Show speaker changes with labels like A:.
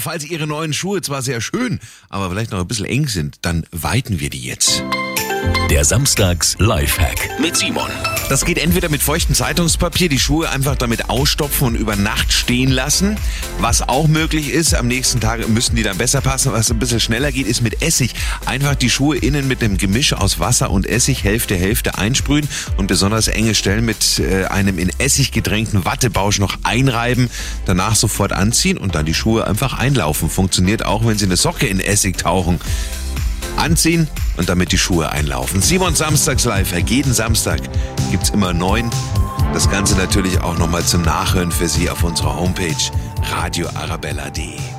A: Falls Ihre neuen Schuhe zwar sehr schön, aber vielleicht noch ein bisschen eng sind, dann weiten wir die jetzt.
B: Der Samstags Lifehack mit Simon.
A: Das geht entweder mit feuchtem Zeitungspapier, die Schuhe einfach damit ausstopfen und über Nacht stehen lassen. Was auch möglich ist, am nächsten Tag müssen die dann besser passen. Was ein bisschen schneller geht, ist mit Essig. Einfach die Schuhe innen mit einem Gemisch aus Wasser und Essig Hälfte Hälfte einsprühen und besonders enge Stellen mit äh, einem in Essig gedrängten Wattebausch noch einreiben, danach sofort anziehen und dann die Schuhe einfach einlaufen. Funktioniert auch, wenn Sie eine Socke in Essig tauchen anziehen und damit die Schuhe einlaufen. Simon Samstags live. Jeden Samstag gibt's immer neun. Das Ganze natürlich auch nochmal zum Nachhören für Sie auf unserer Homepage radioarabella.de.